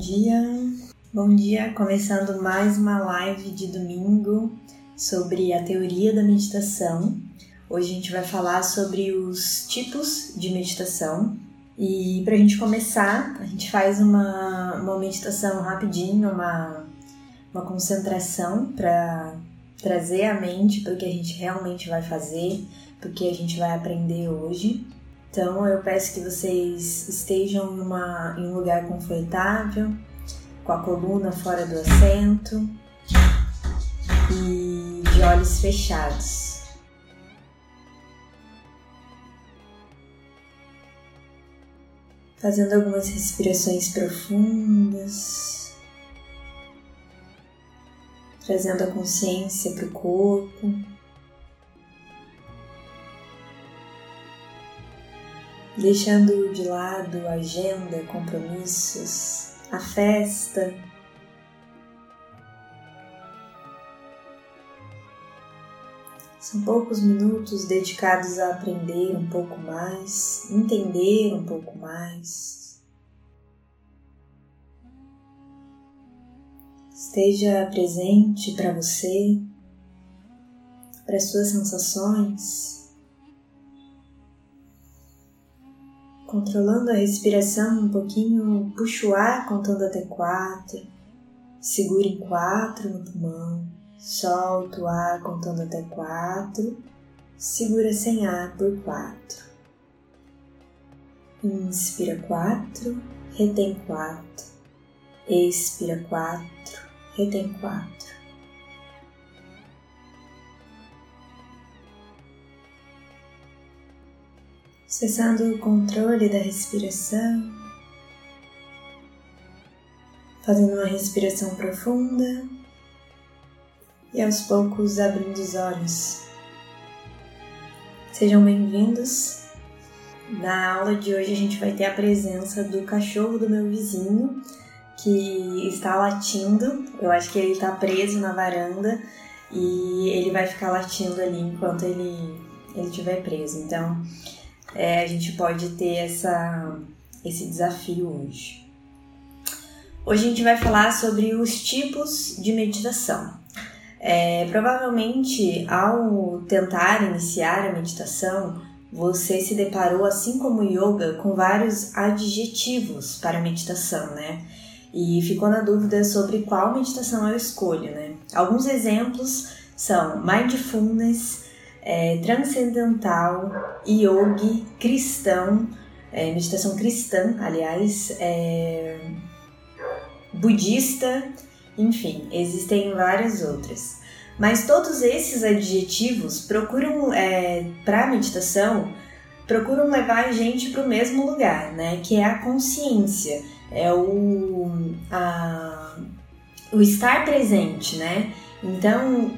dia, bom dia. Começando mais uma live de domingo sobre a teoria da meditação. Hoje a gente vai falar sobre os tipos de meditação. E para a gente começar, a gente faz uma, uma meditação rapidinho, uma, uma concentração para trazer a mente para o que a gente realmente vai fazer, para o que a gente vai aprender hoje. Então eu peço que vocês estejam em, uma, em um lugar confortável, com a coluna fora do assento e de olhos fechados. Fazendo algumas respirações profundas, trazendo a consciência para o corpo. Deixando de lado agenda, compromissos, a festa. São poucos minutos dedicados a aprender um pouco mais, entender um pouco mais. Esteja presente para você, para as suas sensações. Controlando a respiração um pouquinho, puxa o ar contando até quatro, segura em quatro no pulmão, solta o ar contando até quatro, segura sem ar por quatro. Inspira quatro, retém quatro, expira quatro, retém quatro. Cessando o controle da respiração, fazendo uma respiração profunda e aos poucos abrindo os olhos. Sejam bem-vindos. Na aula de hoje a gente vai ter a presença do cachorro do meu vizinho que está latindo. Eu acho que ele está preso na varanda e ele vai ficar latindo ali enquanto ele ele estiver preso. Então, é, a gente pode ter essa, esse desafio hoje. Hoje a gente vai falar sobre os tipos de meditação. É, provavelmente, ao tentar iniciar a meditação, você se deparou, assim como yoga, com vários adjetivos para meditação, né? E ficou na dúvida sobre qual meditação eu escolho, né? Alguns exemplos são mindfulness, é, transcendental, yogi, cristão, é, meditação cristã, aliás, é, budista, enfim, existem várias outras. Mas todos esses adjetivos procuram, é, para a meditação, procuram levar a gente para o mesmo lugar, né? Que é a consciência, é o, a, o estar presente, né? Então,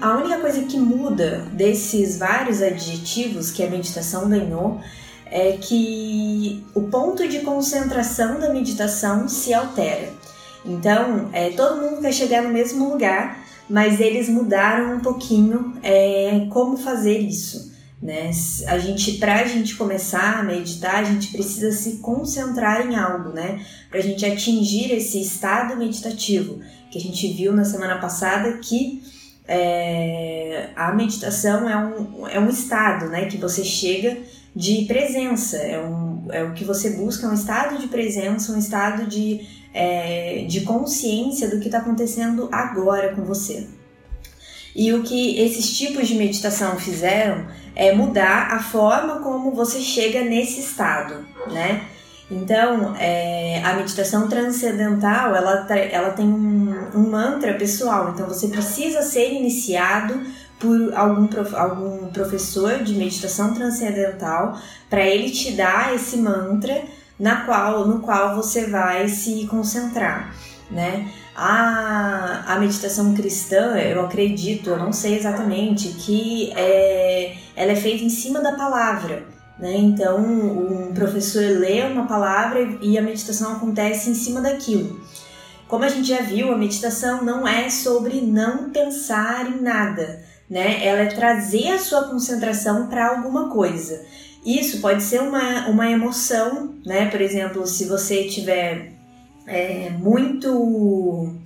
a única coisa que muda desses vários adjetivos que a meditação ganhou é que o ponto de concentração da meditação se altera. Então, é, todo mundo quer chegar no mesmo lugar, mas eles mudaram um pouquinho é, como fazer isso. Né? A gente, para a gente começar a meditar, a gente precisa se concentrar em algo, né? Para a gente atingir esse estado meditativo que a gente viu na semana passada que é, a meditação é um, é um estado né, que você chega de presença, é, um, é o que você busca, é um estado de presença, um estado de, é, de consciência do que está acontecendo agora com você. E o que esses tipos de meditação fizeram é mudar a forma como você chega nesse estado, né? Então, é, a meditação transcendental, ela, ela tem um, um, mantra pessoal. Então, você precisa ser iniciado por algum, prof, algum professor de meditação transcendental para ele te dar esse mantra na qual, no qual você vai se concentrar, né? A, a meditação cristã, eu acredito, eu não sei exatamente, que é, ela é feita em cima da palavra. Né? Então, um professor lê uma palavra e a meditação acontece em cima daquilo. Como a gente já viu, a meditação não é sobre não pensar em nada, né? Ela é trazer a sua concentração para alguma coisa. Isso pode ser uma, uma emoção, né? Por exemplo, se você tiver é, muito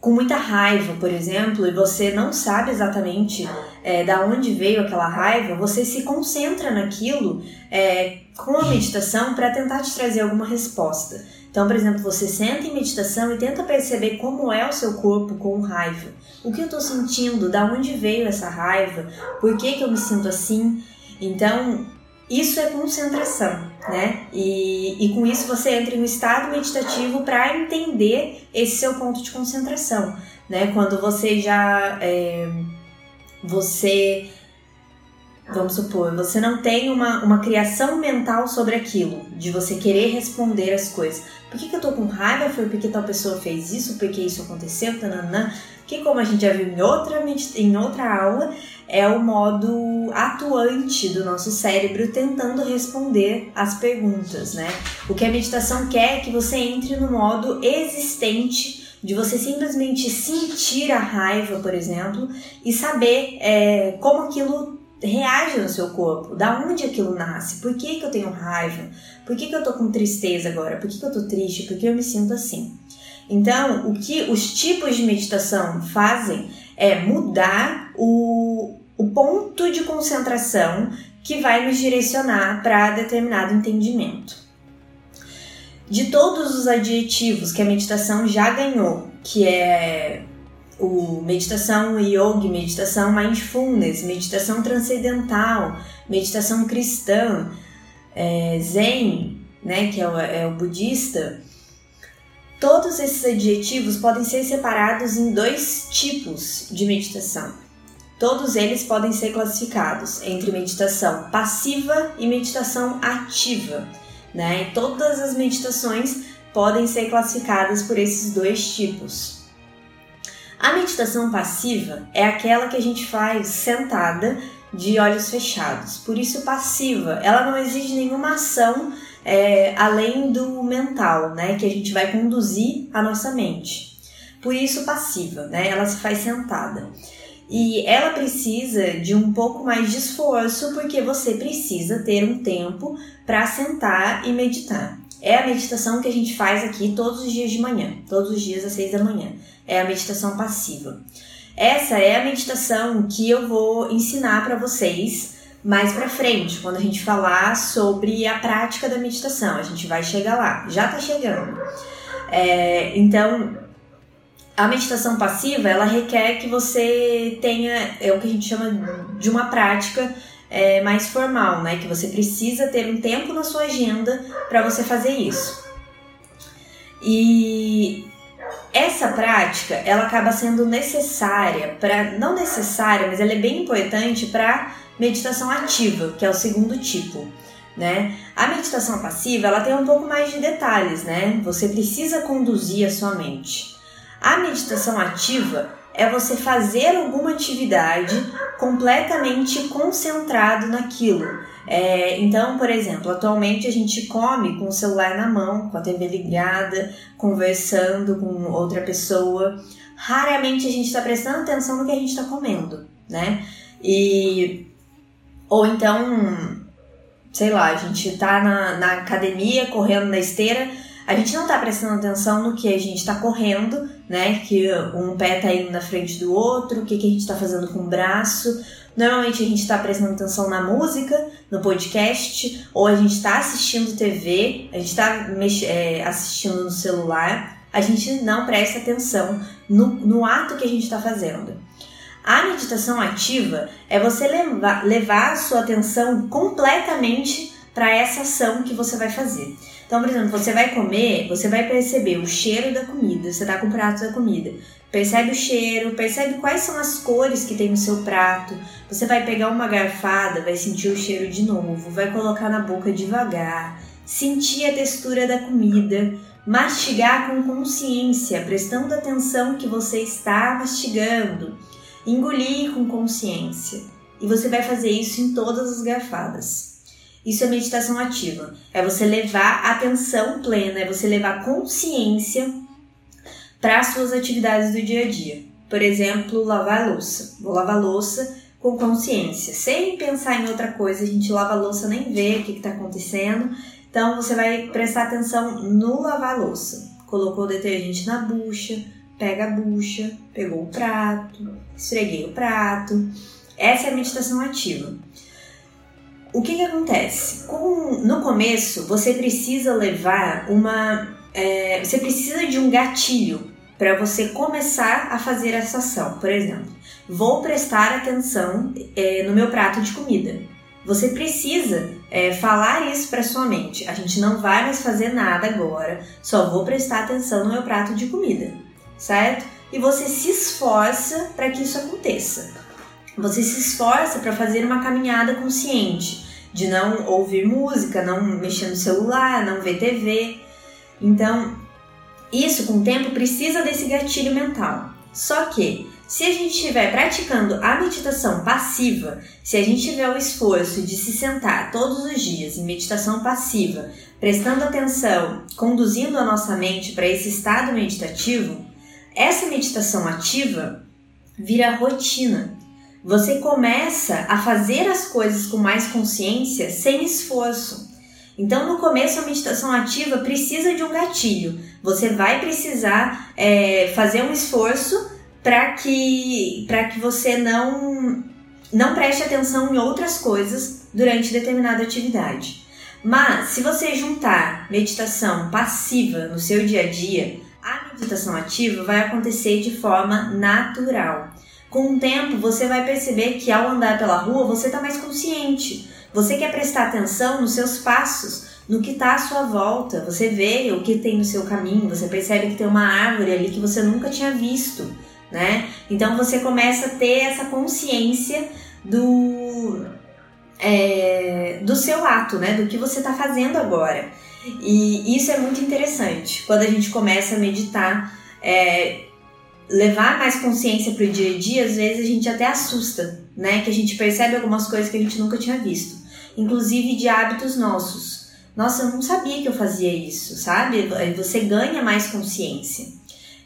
com muita raiva, por exemplo, e você não sabe exatamente é, da onde veio aquela raiva, você se concentra naquilo é, com a meditação para tentar te trazer alguma resposta. Então, por exemplo, você senta em meditação e tenta perceber como é o seu corpo com raiva. O que eu estou sentindo? Da onde veio essa raiva? Por que, que eu me sinto assim? Então, isso é concentração, né? E, e com isso você entra em um estado meditativo para entender esse seu ponto de concentração, né? Quando você já. É, você vamos supor, você não tem uma, uma criação mental sobre aquilo, de você querer responder as coisas. Por que, que eu tô com raiva? Foi porque tal pessoa fez isso? Porque isso aconteceu? Tananã. Que como a gente já viu em outra, em outra aula, é o modo atuante do nosso cérebro tentando responder as perguntas, né? O que a meditação quer é que você entre no modo existente de você simplesmente sentir a raiva, por exemplo, e saber é, como aquilo reage no seu corpo, da onde aquilo nasce, por que, que eu tenho raiva, por que, que eu tô com tristeza agora, por que, que eu tô triste, por que eu me sinto assim. Então, o que os tipos de meditação fazem é mudar o, o ponto de concentração que vai nos direcionar para determinado entendimento. De todos os adjetivos que a meditação já ganhou, que é o meditação yoga, meditação mindfulness, meditação transcendental, meditação cristã, é, zen, né, que é o, é o budista, todos esses adjetivos podem ser separados em dois tipos de meditação. Todos eles podem ser classificados entre meditação passiva e meditação ativa, né? E todas as meditações podem ser classificadas por esses dois tipos. A meditação passiva é aquela que a gente faz sentada de olhos fechados. Por isso, passiva, ela não exige nenhuma ação é, além do mental, né? Que a gente vai conduzir a nossa mente. Por isso, passiva, né? Ela se faz sentada. E ela precisa de um pouco mais de esforço porque você precisa ter um tempo para sentar e meditar. É a meditação que a gente faz aqui todos os dias de manhã, todos os dias às seis da manhã é a meditação passiva. Essa é a meditação que eu vou ensinar para vocês mais para frente, quando a gente falar sobre a prática da meditação. A gente vai chegar lá, já tá chegando. É, então, a meditação passiva ela requer que você tenha é o que a gente chama de uma prática é, mais formal, né? Que você precisa ter um tempo na sua agenda para você fazer isso. E essa prática ela acaba sendo necessária para não necessária, mas ela é bem importante para meditação ativa, que é o segundo tipo, né? A meditação passiva ela tem um pouco mais de detalhes, né? Você precisa conduzir a sua mente. A meditação ativa é você fazer alguma atividade completamente concentrado naquilo. É, então, por exemplo, atualmente a gente come com o celular na mão, com a TV ligada, conversando com outra pessoa. Raramente a gente está prestando atenção no que a gente está comendo, né? E ou então, sei lá, a gente está na, na academia correndo na esteira a gente não tá prestando atenção no que a gente tá correndo, né? Que um pé tá indo na frente do outro, o que, que a gente tá fazendo com o braço. Normalmente a gente tá prestando atenção na música, no podcast, ou a gente tá assistindo TV, a gente tá é, assistindo no celular. A gente não presta atenção no, no ato que a gente está fazendo. A meditação ativa é você levar, levar a sua atenção completamente para essa ação que você vai fazer. Então, por exemplo, você vai comer, você vai perceber o cheiro da comida, você tá com o prato da comida. Percebe o cheiro, percebe quais são as cores que tem no seu prato. Você vai pegar uma garfada, vai sentir o cheiro de novo, vai colocar na boca devagar, sentir a textura da comida, mastigar com consciência, prestando atenção que você está mastigando, engolir com consciência. E você vai fazer isso em todas as garfadas. Isso é meditação ativa. É você levar atenção plena, é você levar consciência para as suas atividades do dia a dia. Por exemplo, lavar a louça. Vou lavar a louça com consciência, sem pensar em outra coisa. A gente lava a louça nem vê o que está acontecendo. Então você vai prestar atenção no lavar a louça, colocou o detergente na bucha, pega a bucha, pegou o prato, esfreguei o prato. Essa é a meditação ativa. O que, que acontece? Com, no começo, você precisa levar uma. É, você precisa de um gatilho para você começar a fazer essa ação. Por exemplo, vou prestar atenção é, no meu prato de comida. Você precisa é, falar isso para sua mente. A gente não vai mais fazer nada agora, só vou prestar atenção no meu prato de comida, certo? E você se esforça para que isso aconteça. Você se esforça para fazer uma caminhada consciente, de não ouvir música, não mexer no celular, não ver TV. Então, isso com o tempo precisa desse gatilho mental. Só que se a gente estiver praticando a meditação passiva, se a gente tiver o esforço de se sentar todos os dias em meditação passiva, prestando atenção, conduzindo a nossa mente para esse estado meditativo, essa meditação ativa vira rotina. Você começa a fazer as coisas com mais consciência sem esforço. Então, no começo, a meditação ativa precisa de um gatilho. Você vai precisar é, fazer um esforço para que, que você não, não preste atenção em outras coisas durante determinada atividade. Mas, se você juntar meditação passiva no seu dia a dia, a meditação ativa vai acontecer de forma natural. Com o tempo, você vai perceber que ao andar pela rua, você está mais consciente você quer prestar atenção nos seus passos, no que está à sua volta. Você vê o que tem no seu caminho, você percebe que tem uma árvore ali que você nunca tinha visto, né? Então você começa a ter essa consciência do é, do seu ato, né? Do que você está fazendo agora. E isso é muito interessante. Quando a gente começa a meditar, é, levar mais consciência para o dia a dia, às vezes a gente até assusta, né? Que a gente percebe algumas coisas que a gente nunca tinha visto inclusive de hábitos nossos. Nossa, eu não sabia que eu fazia isso, sabe? Você ganha mais consciência.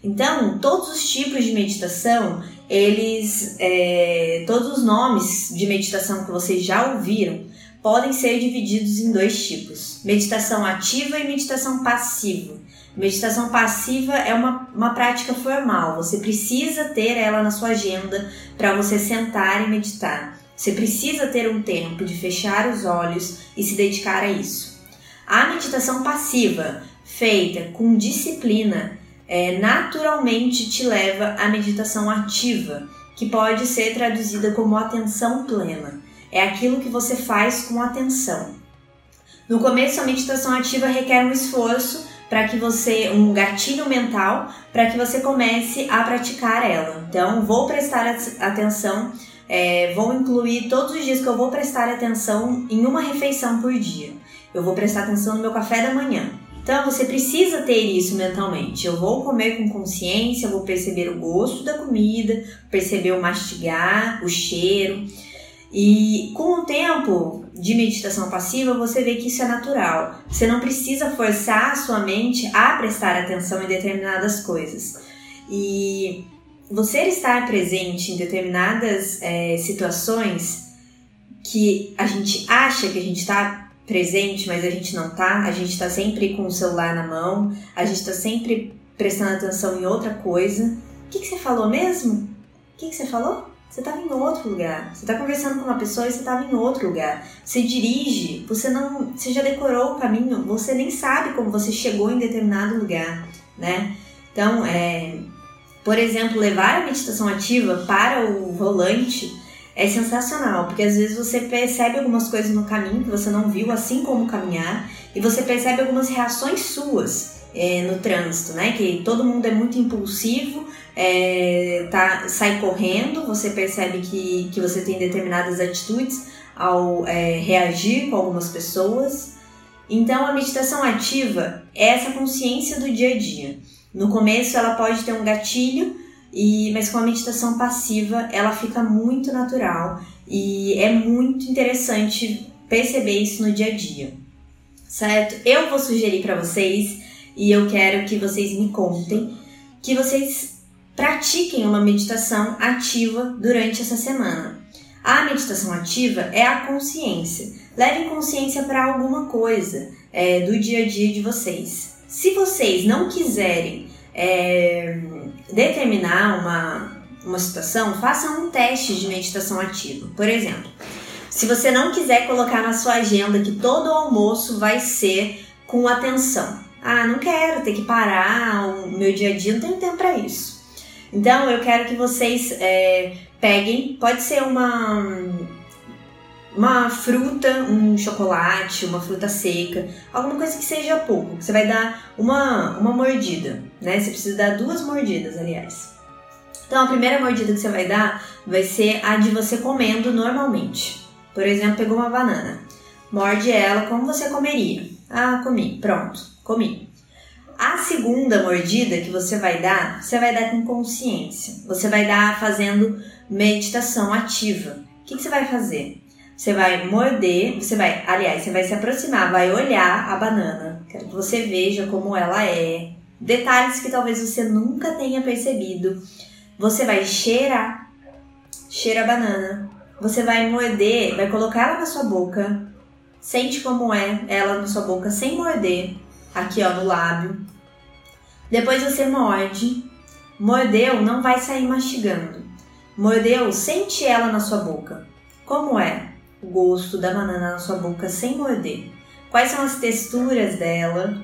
Então, todos os tipos de meditação, eles, é, todos os nomes de meditação que vocês já ouviram, podem ser divididos em dois tipos: meditação ativa e meditação passiva. Meditação passiva é uma, uma prática formal, você precisa ter ela na sua agenda para você sentar e meditar. Você precisa ter um tempo de fechar os olhos e se dedicar a isso. A meditação passiva, feita com disciplina, é, naturalmente te leva à meditação ativa, que pode ser traduzida como atenção plena. É aquilo que você faz com atenção. No começo, a meditação ativa requer um esforço para que você, um gatilho mental, para que você comece a praticar ela. Então, vou prestar atenção é, vou incluir todos os dias que eu vou prestar atenção em uma refeição por dia. Eu vou prestar atenção no meu café da manhã. Então você precisa ter isso mentalmente. Eu vou comer com consciência, vou perceber o gosto da comida, perceber o mastigar, o cheiro. E com o tempo de meditação passiva, você vê que isso é natural. Você não precisa forçar a sua mente a prestar atenção em determinadas coisas. E você estar presente em determinadas é, situações que a gente acha que a gente está presente, mas a gente não tá, a gente está sempre com o celular na mão, a gente está sempre prestando atenção em outra coisa. O que, que você falou mesmo? O que, que você falou? Você estava em outro lugar. Você está conversando com uma pessoa e você estava em outro lugar. Você dirige, você não, você já decorou o caminho, você nem sabe como você chegou em determinado lugar, né? Então, é, por exemplo, levar a meditação ativa para o volante é sensacional, porque às vezes você percebe algumas coisas no caminho que você não viu, assim como caminhar, e você percebe algumas reações suas é, no trânsito, né? Que todo mundo é muito impulsivo, é, tá, sai correndo, você percebe que, que você tem determinadas atitudes ao é, reagir com algumas pessoas. Então, a meditação ativa é essa consciência do dia a dia. No começo ela pode ter um gatilho, e, mas com a meditação passiva ela fica muito natural e é muito interessante perceber isso no dia a dia, certo? Eu vou sugerir para vocês e eu quero que vocês me contem que vocês pratiquem uma meditação ativa durante essa semana. A meditação ativa é a consciência. Levem consciência para alguma coisa é, do dia a dia de vocês Se vocês não quiserem é, determinar uma, uma situação, façam um teste de meditação ativa. Por exemplo, se você não quiser colocar na sua agenda que todo o almoço vai ser com atenção. Ah, não quero ter que parar o meu dia a dia, não tenho tempo para isso. Então eu quero que vocês é, peguem, pode ser uma uma fruta, um chocolate, uma fruta seca, alguma coisa que seja pouco. Você vai dar uma, uma mordida, né? Você precisa dar duas mordidas, aliás. Então a primeira mordida que você vai dar vai ser a de você comendo normalmente. Por exemplo, pegou uma banana, morde ela como você comeria. Ah, comi, pronto, comi. A segunda mordida que você vai dar, você vai dar com consciência. Você vai dar fazendo meditação ativa. O que, que você vai fazer? Você vai morder, você vai, aliás, você vai se aproximar, vai olhar a banana. Quero que você veja como ela é. Detalhes que talvez você nunca tenha percebido. Você vai cheirar, cheira a banana. Você vai morder, vai colocar ela na sua boca. Sente como é ela na sua boca sem morder. Aqui, ó, no lábio. Depois você morde. Mordeu, não vai sair mastigando. Mordeu, sente ela na sua boca. Como é? o gosto da banana na sua boca sem morder. Quais são as texturas dela?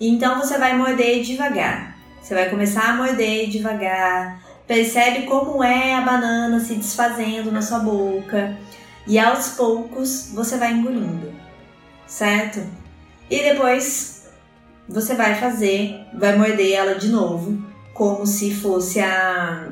E então você vai morder devagar. Você vai começar a morder devagar. Percebe como é a banana se desfazendo na sua boca. E aos poucos você vai engolindo, certo? E depois você vai fazer, vai morder ela de novo, como se fosse a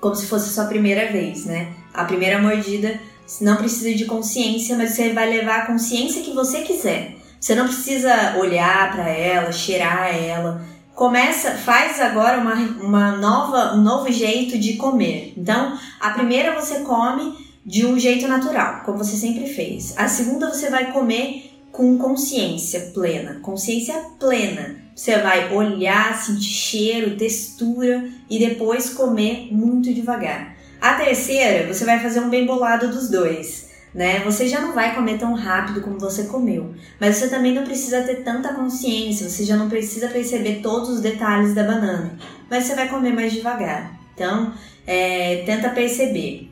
como se fosse a sua primeira vez, né? A primeira mordida não precisa de consciência, mas você vai levar a consciência que você quiser. Você não precisa olhar para ela, cheirar ela. Começa, faz agora uma, uma nova, um novo jeito de comer. Então, a primeira você come de um jeito natural, como você sempre fez. A segunda você vai comer com consciência plena, consciência plena. Você vai olhar, sentir cheiro, textura e depois comer muito devagar. A terceira, você vai fazer um bem bolado dos dois. Né? Você já não vai comer tão rápido como você comeu, mas você também não precisa ter tanta consciência, você já não precisa perceber todos os detalhes da banana, mas você vai comer mais devagar. Então, é, tenta perceber.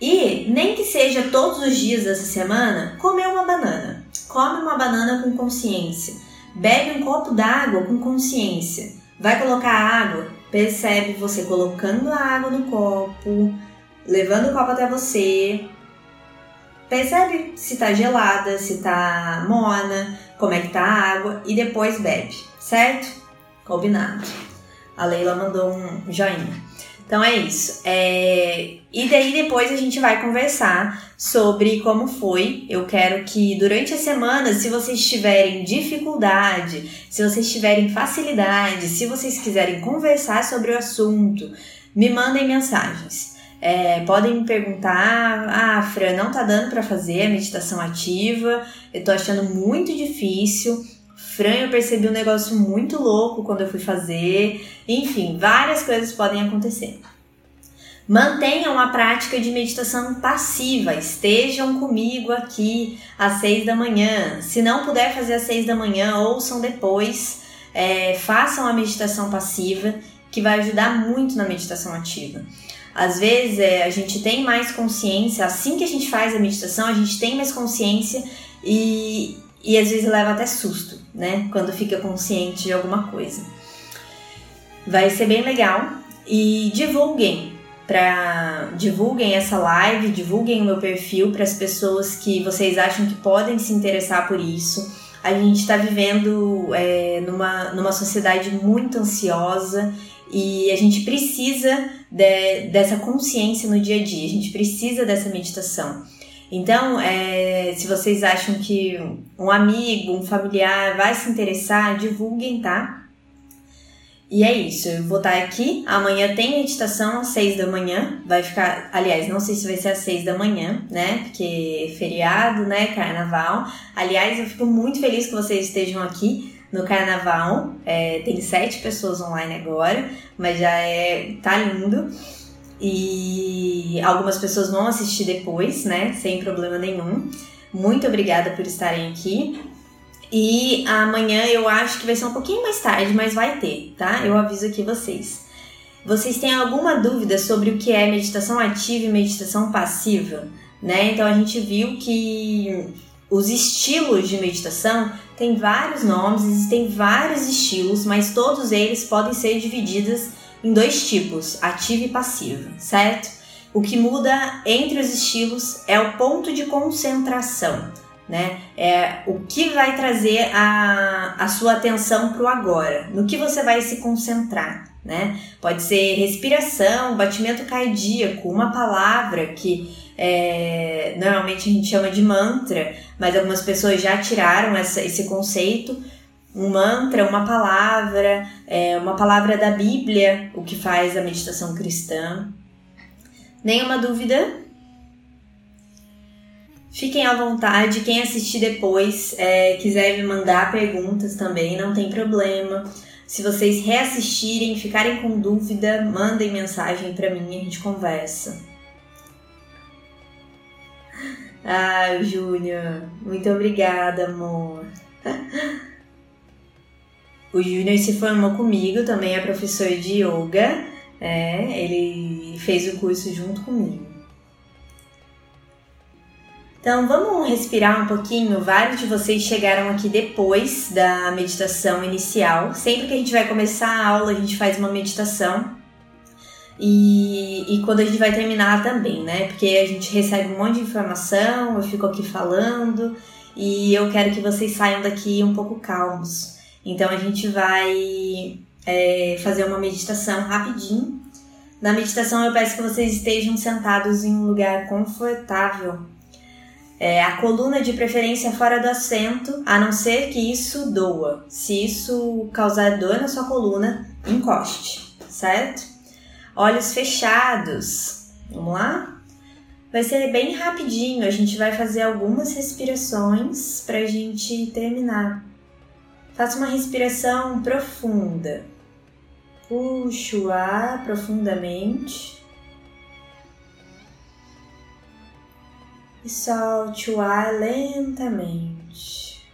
E nem que seja todos os dias dessa semana, comer uma banana. Come uma banana com consciência. Bebe um copo d'água com consciência. Vai colocar água, percebe você colocando a água no copo, levando o copo até você. Percebe se tá gelada, se tá morna, como é que tá a água e depois bebe, certo? Combinado. A Leila mandou um joinha. Então é isso. É... E daí depois a gente vai conversar sobre como foi. Eu quero que durante a semana, se vocês tiverem dificuldade, se vocês tiverem facilidade, se vocês quiserem conversar sobre o assunto, me mandem mensagens. É, podem me perguntar, ah, Fran, não tá dando para fazer a meditação ativa, eu tô achando muito difícil. Fran, eu percebi um negócio muito louco quando eu fui fazer. Enfim, várias coisas podem acontecer. Mantenham a prática de meditação passiva. Estejam comigo aqui às seis da manhã. Se não puder fazer às seis da manhã, ouçam depois. É, façam a meditação passiva, que vai ajudar muito na meditação ativa. Às vezes é, a gente tem mais consciência, assim que a gente faz a meditação, a gente tem mais consciência e, e às vezes leva até susto, né? Quando fica consciente de alguma coisa. Vai ser bem legal e divulguem para divulguem essa live, divulguem o meu perfil para as pessoas que vocês acham que podem se interessar por isso. A gente está vivendo é, numa, numa sociedade muito ansiosa e a gente precisa de, dessa consciência no dia a dia, a gente precisa dessa meditação. Então, é, se vocês acham que um amigo, um familiar vai se interessar, divulguem, tá? E é isso, eu vou estar aqui. Amanhã tem meditação às seis da manhã. Vai ficar, aliás, não sei se vai ser às seis da manhã, né? Porque é feriado, né? Carnaval. Aliás, eu fico muito feliz que vocês estejam aqui no carnaval. É, tem sete pessoas online agora, mas já é. tá lindo. E algumas pessoas vão assistir depois, né? Sem problema nenhum. Muito obrigada por estarem aqui. E amanhã eu acho que vai ser um pouquinho mais tarde, mas vai ter, tá? Eu aviso aqui vocês. Vocês têm alguma dúvida sobre o que é meditação ativa e meditação passiva? Né? Então a gente viu que os estilos de meditação têm vários nomes, existem vários estilos, mas todos eles podem ser divididos em dois tipos, ativa e passiva, certo? O que muda entre os estilos é o ponto de concentração, né? É o que vai trazer a, a sua atenção para o agora, no que você vai se concentrar, né? Pode ser respiração, batimento cardíaco, uma palavra que é, normalmente a gente chama de mantra, mas algumas pessoas já tiraram essa, esse conceito. Um mantra, uma palavra, é, uma palavra da Bíblia, o que faz a meditação cristã. Nenhuma dúvida? Fiquem à vontade. Quem assistir depois é, quiser me mandar perguntas também, não tem problema. Se vocês reassistirem, ficarem com dúvida, mandem mensagem para mim e a gente conversa. Ah, Júnior, muito obrigada, amor. O Júnior se formou comigo, também é professor de yoga. É, ele fez o curso junto comigo. Então vamos respirar um pouquinho. Vários de vocês chegaram aqui depois da meditação inicial. Sempre que a gente vai começar a aula, a gente faz uma meditação. E, e quando a gente vai terminar também, né? Porque a gente recebe um monte de informação, eu fico aqui falando e eu quero que vocês saiam daqui um pouco calmos. Então a gente vai é, fazer uma meditação rapidinho. Na meditação eu peço que vocês estejam sentados em um lugar confortável. É, a coluna de preferência fora do assento, a não ser que isso doa. Se isso causar dor na sua coluna, encoste, certo? olhos fechados. Vamos lá? Vai ser bem rapidinho, a gente vai fazer algumas respirações para a gente terminar. Faça uma respiração profunda. Puxe o ar profundamente. E solte o ar lentamente.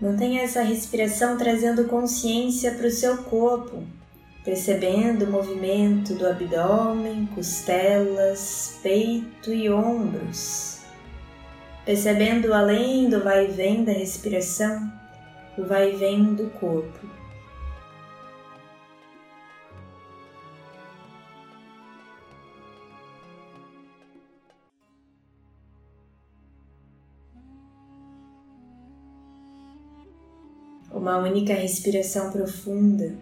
Mantenha essa respiração trazendo consciência para o seu corpo, percebendo o movimento do abdômen, costelas, peito e ombros. Percebendo além do vai e vem da respiração, o vai e vem do corpo. uma única respiração profunda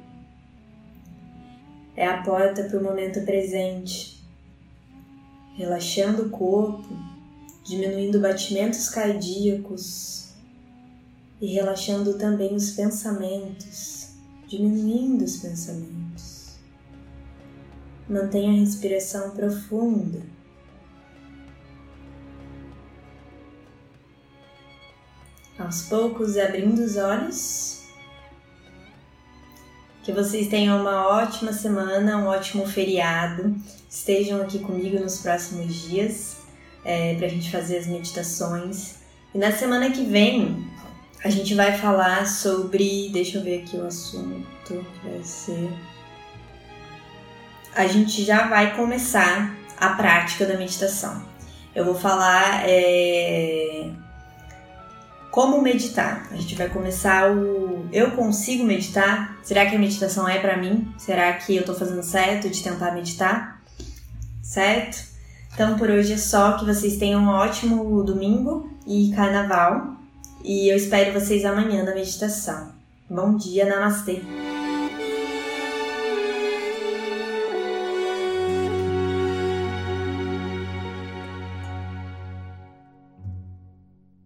é a porta para o momento presente, relaxando o corpo, diminuindo batimentos cardíacos e relaxando também os pensamentos, diminuindo os pensamentos. Mantenha a respiração profunda. aos poucos abrindo os olhos. Que vocês tenham uma ótima semana, um ótimo feriado. Estejam aqui comigo nos próximos dias é, para a gente fazer as meditações. E na semana que vem a gente vai falar sobre. Deixa eu ver aqui o assunto vai ser. A gente já vai começar a prática da meditação. Eu vou falar. É como meditar? A gente vai começar o eu consigo meditar? Será que a meditação é para mim? Será que eu tô fazendo certo de tentar meditar? Certo? Então por hoje é só que vocês tenham um ótimo domingo e carnaval. E eu espero vocês amanhã na meditação. Bom dia, namastê!